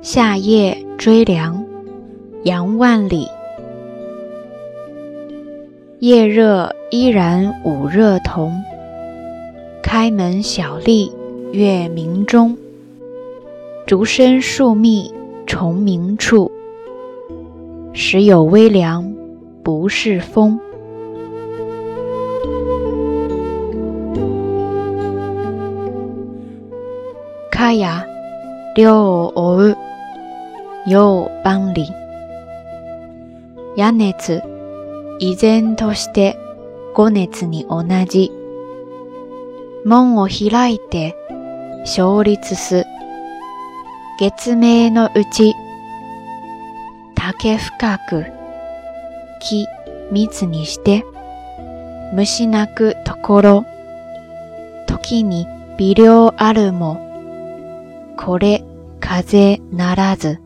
夏夜追凉，杨万里。夜热依然午热同，开门小立月明中。竹深树密虫鸣处，时有微凉不是风。かや涼を追う夜万里。夜熱依然として五熱に同じ。門を開いて勝立す。月明のうち、竹深く、木密にして、虫鳴くところ、時に微量あるも、これ風ならず。